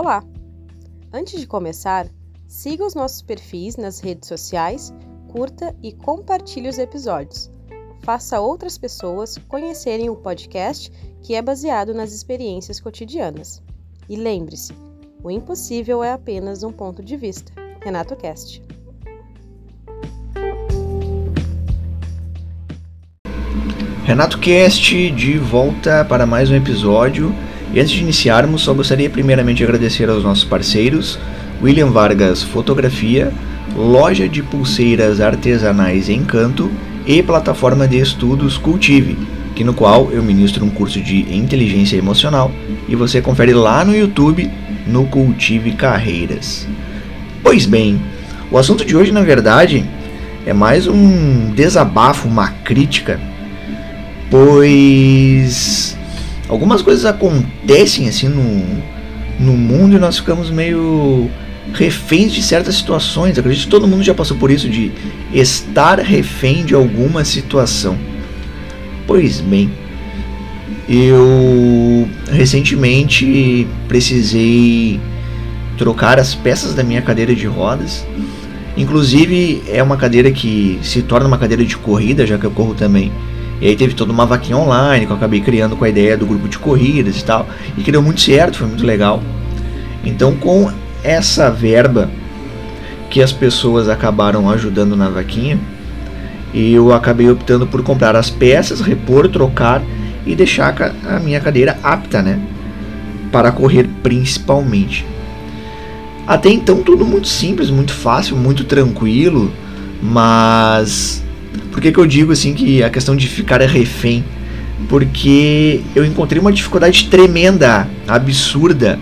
Olá! Antes de começar, siga os nossos perfis nas redes sociais, curta e compartilhe os episódios. Faça outras pessoas conhecerem o podcast que é baseado nas experiências cotidianas. E lembre-se, o impossível é apenas um ponto de vista. Renato Cast. Renato Cast de volta para mais um episódio. E antes de iniciarmos, só gostaria primeiramente de agradecer aos nossos parceiros, William Vargas Fotografia, Loja de Pulseiras Artesanais Encanto e plataforma de estudos Cultive, que no qual eu ministro um curso de inteligência emocional e você confere lá no YouTube no Cultive Carreiras. Pois bem, o assunto de hoje na verdade é mais um desabafo, uma crítica, pois algumas coisas acontecem assim no, no mundo e nós ficamos meio reféns de certas situações. Acredito que todo mundo já passou por isso de estar refém de alguma situação. Pois bem, eu recentemente precisei trocar as peças da minha cadeira de rodas. Inclusive é uma cadeira que se torna uma cadeira de corrida, já que eu corro também e aí teve toda uma vaquinha online que eu acabei criando com a ideia do grupo de corridas e tal. E que deu muito certo, foi muito legal. Então com essa verba que as pessoas acabaram ajudando na vaquinha, eu acabei optando por comprar as peças, repor, trocar e deixar a minha cadeira apta, né? Para correr principalmente. Até então tudo muito simples, muito fácil, muito tranquilo, mas por que, que eu digo assim que a questão de ficar refém? Porque eu encontrei uma dificuldade tremenda, absurda,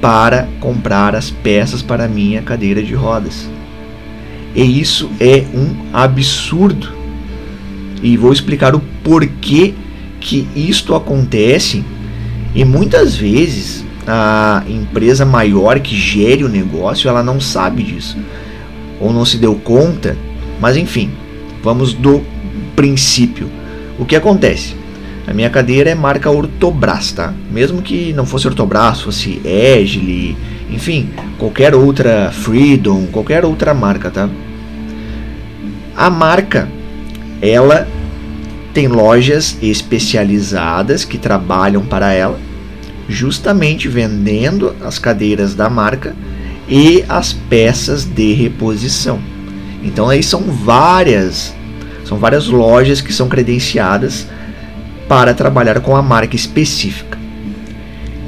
para comprar as peças para minha cadeira de rodas. E isso é um absurdo. E vou explicar o porquê que isto acontece. E muitas vezes a empresa maior que gere o negócio, ela não sabe disso. Ou não se deu conta. Mas enfim, Vamos do princípio. O que acontece? A minha cadeira é marca Ortobras, tá? Mesmo que não fosse Ortobras, fosse Egili, enfim, qualquer outra Freedom, qualquer outra marca, tá? A marca, ela tem lojas especializadas que trabalham para ela, justamente vendendo as cadeiras da marca e as peças de reposição. Então aí são várias são várias lojas que são credenciadas para trabalhar com a marca específica.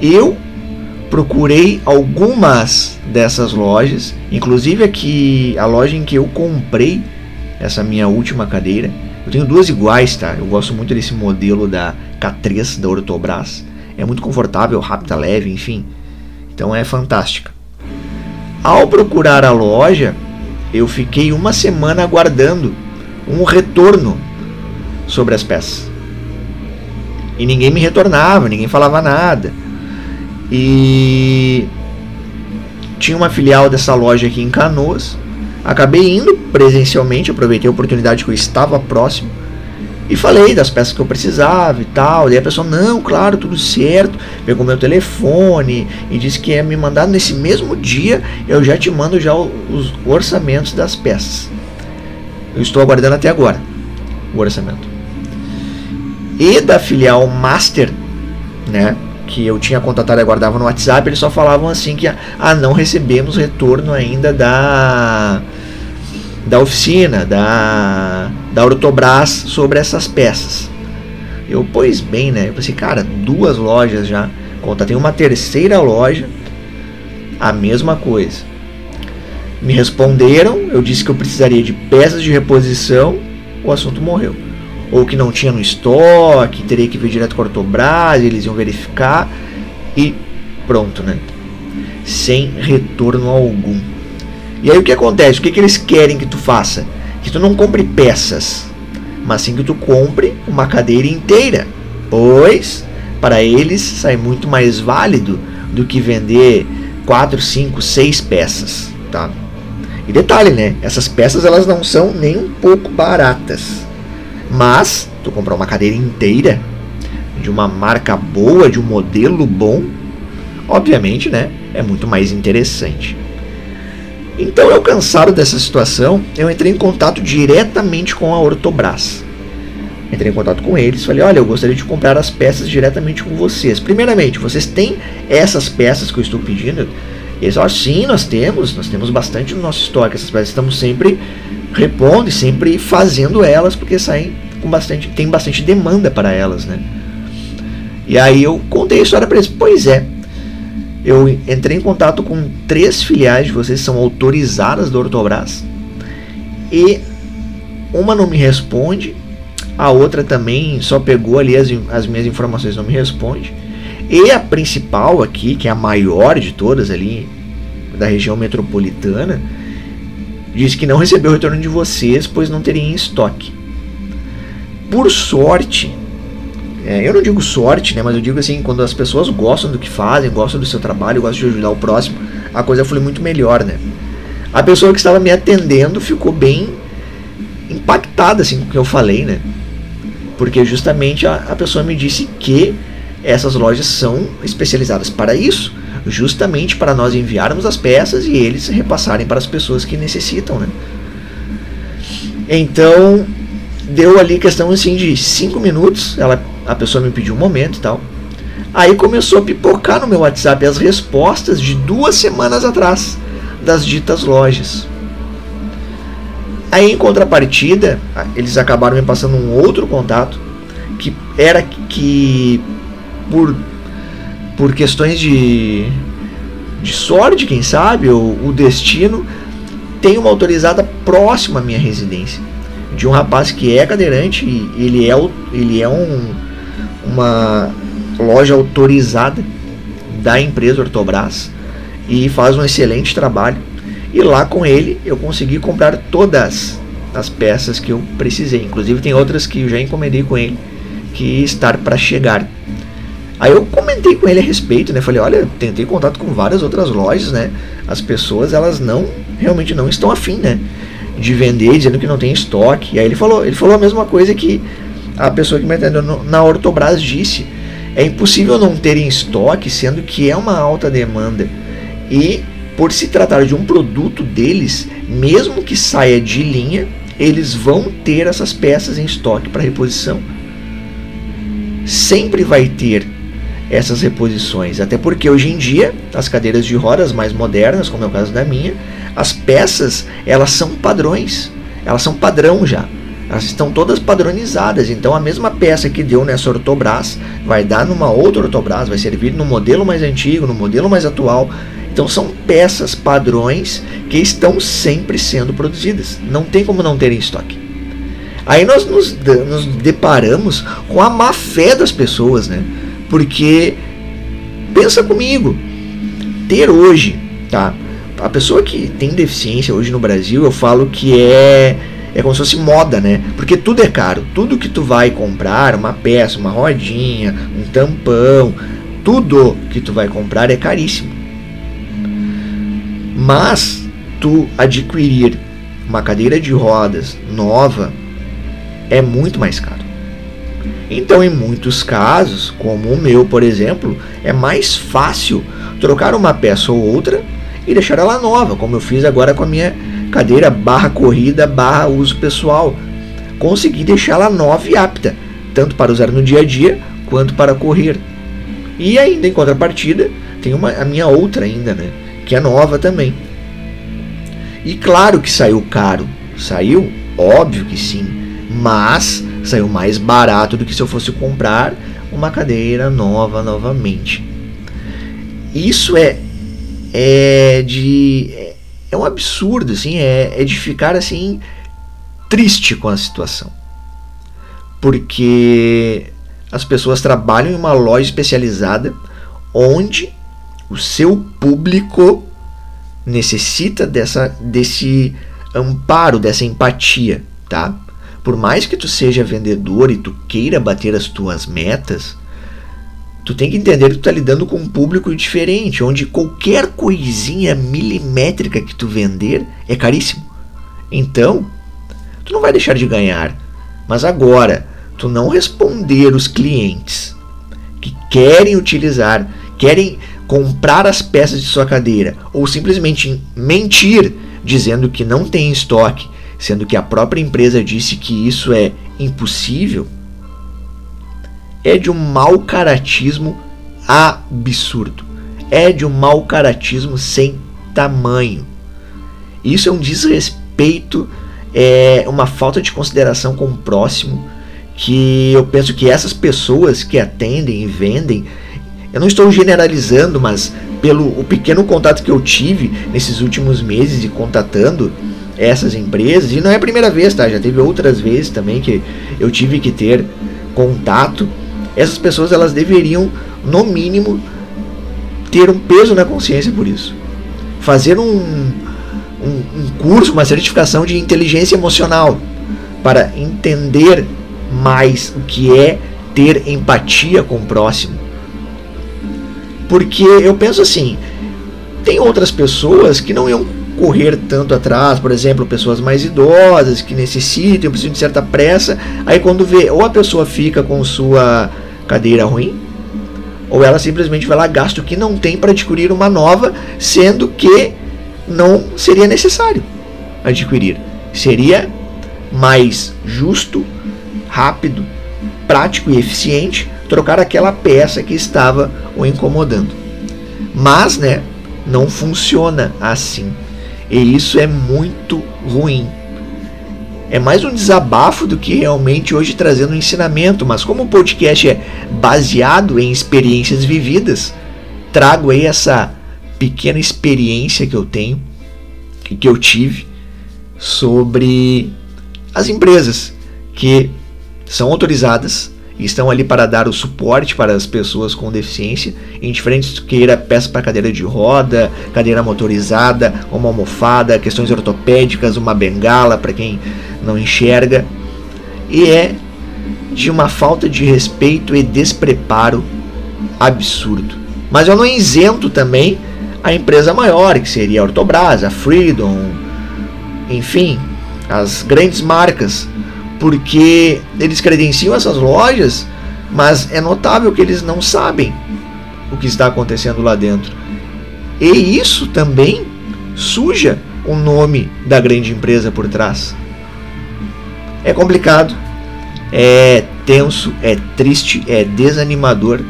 Eu procurei algumas dessas lojas, inclusive aqui a loja em que eu comprei essa minha última cadeira. Eu tenho duas iguais, tá? Eu gosto muito desse modelo da K3 da Ortobras. É muito confortável, rápida, leve, enfim. Então é fantástica. Ao procurar a loja, eu fiquei uma semana aguardando um retorno sobre as peças. E ninguém me retornava, ninguém falava nada. E tinha uma filial dessa loja aqui em Canoas. Acabei indo presencialmente, aproveitei a oportunidade que eu estava próximo e falei das peças que eu precisava e tal. Daí a pessoa, não, claro, tudo certo. Pegou meu telefone e disse que ia me mandar nesse mesmo dia. Eu já te mando já os orçamentos das peças. Eu estou aguardando até agora o orçamento. E da filial Master, né, que eu tinha contatado e aguardava no WhatsApp, eles só falavam assim que ah, não recebemos retorno ainda da da oficina, da da Ortobras sobre essas peças. Eu, pois bem, né? Eu pensei, cara, duas lojas já. Contatei uma terceira loja, a mesma coisa. Me responderam, eu disse que eu precisaria de peças de reposição, o assunto morreu. Ou que não tinha no estoque, teria que vir direto com a Ortobras, eles iam verificar e pronto, né? Sem retorno algum. E aí o que acontece? O que, que eles querem que tu faça? Que tu não compre peças, mas sim que tu compre uma cadeira inteira. Pois, para eles sai muito mais válido do que vender 4, 5, 6 peças, tá? E detalhe, né? Essas peças elas não são nem um pouco baratas. Mas tu comprar uma cadeira inteira de uma marca boa, de um modelo bom, obviamente, né, é muito mais interessante. Então, eu cansado dessa situação, eu entrei em contato diretamente com a Ortobras. Entrei em contato com eles, falei: "Olha, eu gostaria de comprar as peças diretamente com vocês. Primeiramente, vocês têm essas peças que eu estou pedindo?" Eles falaram: "Sim, nós temos, nós temos bastante no nosso estoque. Essas peças estamos sempre repondo e sempre fazendo elas porque saem com bastante, tem bastante demanda para elas, né?" E aí eu contei a história para eles. Pois é, eu entrei em contato com três filiais de vocês, são autorizadas do Ortobras. E uma não me responde, a outra também só pegou ali as, as minhas informações, não me responde. E a principal aqui, que é a maior de todas ali, da região metropolitana, diz que não recebeu o retorno de vocês, pois não teria em estoque. Por sorte, é, eu não digo sorte, né, mas eu digo assim, quando as pessoas gostam do que fazem, gostam do seu trabalho, gostam de ajudar o próximo, a coisa foi muito melhor, né? A pessoa que estava me atendendo ficou bem impactada assim com o que eu falei, né? Porque justamente a, a pessoa me disse que essas lojas são especializadas para isso, justamente para nós enviarmos as peças e eles repassarem para as pessoas que necessitam, né? Então, deu ali questão assim de cinco minutos, ela a pessoa me pediu um momento e tal. Aí começou a pipocar no meu WhatsApp as respostas de duas semanas atrás das ditas lojas. Aí em contrapartida, eles acabaram me passando um outro contato que era que por por questões de de sorte, quem sabe, ou o destino, tem uma autorizada próxima à minha residência de um rapaz que é cadeirante ele é ele é um uma loja autorizada da empresa Ortobras e faz um excelente trabalho. E lá com ele eu consegui comprar todas as peças que eu precisei. Inclusive tem outras que eu já encomendei com ele que estar para chegar. Aí eu comentei com ele a respeito, né? Falei, olha, tentei contato com várias outras lojas, né? As pessoas elas não realmente não estão afim, né? De vender, dizendo que não tem estoque. E aí ele falou, ele falou a mesma coisa que a pessoa que me atendeu na Ortobras disse: é impossível não ter em estoque, sendo que é uma alta demanda. E por se tratar de um produto deles, mesmo que saia de linha, eles vão ter essas peças em estoque para reposição. Sempre vai ter essas reposições, até porque hoje em dia as cadeiras de rodas mais modernas, como é o caso da minha, as peças elas são padrões, elas são padrão já. Elas estão todas padronizadas, então a mesma peça que deu nessa ortobras vai dar numa outra ortobras, vai servir no modelo mais antigo, no modelo mais atual. Então são peças padrões que estão sempre sendo produzidas. Não tem como não ter em estoque. Aí nós nos, nos deparamos com a má fé das pessoas, né? Porque pensa comigo, ter hoje, tá? A pessoa que tem deficiência hoje no Brasil, eu falo que é é como se fosse moda, né? Porque tudo é caro. Tudo que tu vai comprar, uma peça, uma rodinha, um tampão, tudo que tu vai comprar é caríssimo. Mas tu adquirir uma cadeira de rodas nova é muito mais caro. Então, em muitos casos, como o meu, por exemplo, é mais fácil trocar uma peça ou outra e deixar ela nova, como eu fiz agora com a minha cadeira barra corrida barra uso pessoal. Consegui deixá-la nova e apta, tanto para usar no dia a dia quanto para correr. E ainda em contrapartida, tem uma, a minha outra ainda, né? Que é nova também. E claro que saiu caro. Saiu? Óbvio que sim. Mas saiu mais barato do que se eu fosse comprar uma cadeira nova novamente. Isso é, é de é um absurdo, assim, é, é de ficar assim triste com a situação. Porque as pessoas trabalham em uma loja especializada onde o seu público necessita dessa, desse amparo, dessa empatia, tá? Por mais que tu seja vendedor e tu queira bater as tuas metas, Tu tem que entender que tu tá lidando com um público diferente, onde qualquer coisinha milimétrica que tu vender é caríssimo. Então, tu não vai deixar de ganhar. Mas agora, tu não responder os clientes que querem utilizar, querem comprar as peças de sua cadeira ou simplesmente mentir dizendo que não tem estoque, sendo que a própria empresa disse que isso é impossível, é de um mau caratismo absurdo. É de um mau caratismo sem tamanho. Isso é um desrespeito, é uma falta de consideração com o próximo que eu penso que essas pessoas que atendem e vendem, eu não estou generalizando, mas pelo o pequeno contato que eu tive nesses últimos meses e contatando essas empresas, e não é a primeira vez, tá? Já teve outras vezes também que eu tive que ter contato. Essas pessoas elas deveriam, no mínimo, ter um peso na consciência por isso. Fazer um, um, um curso, uma certificação de inteligência emocional para entender mais o que é ter empatia com o próximo. Porque eu penso assim, tem outras pessoas que não iam correr tanto atrás, por exemplo, pessoas mais idosas que necessitam, precisam de certa pressa, aí quando vê ou a pessoa fica com sua cadeira ruim, ou ela simplesmente vai lá gasta o que não tem para adquirir uma nova, sendo que não seria necessário adquirir. Seria mais justo rápido, prático e eficiente trocar aquela peça que estava o incomodando. Mas, né, não funciona assim. E isso é muito ruim. É mais um desabafo do que realmente hoje trazendo um ensinamento, mas como o podcast é baseado em experiências vividas, trago aí essa pequena experiência que eu tenho e que eu tive sobre as empresas que são autorizadas estão ali para dar o suporte para as pessoas com deficiência, indiferente se queira peça para cadeira de roda, cadeira motorizada, uma almofada, questões ortopédicas, uma bengala para quem não enxerga. E é de uma falta de respeito e despreparo absurdo. Mas eu não isento também a empresa maior, que seria a Ortobras, a Freedom, enfim, as grandes marcas porque eles credenciam essas lojas, mas é notável que eles não sabem o que está acontecendo lá dentro. E isso também suja o nome da grande empresa por trás. É complicado, é tenso, é triste, é desanimador,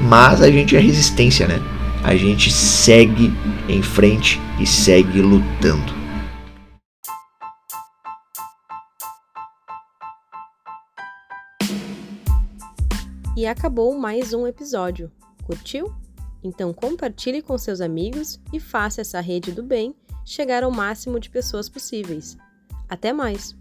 mas a gente é resistência, né? A gente segue em frente e segue lutando. E acabou mais um episódio. Curtiu? Então compartilhe com seus amigos e faça essa rede do bem chegar ao máximo de pessoas possíveis. Até mais!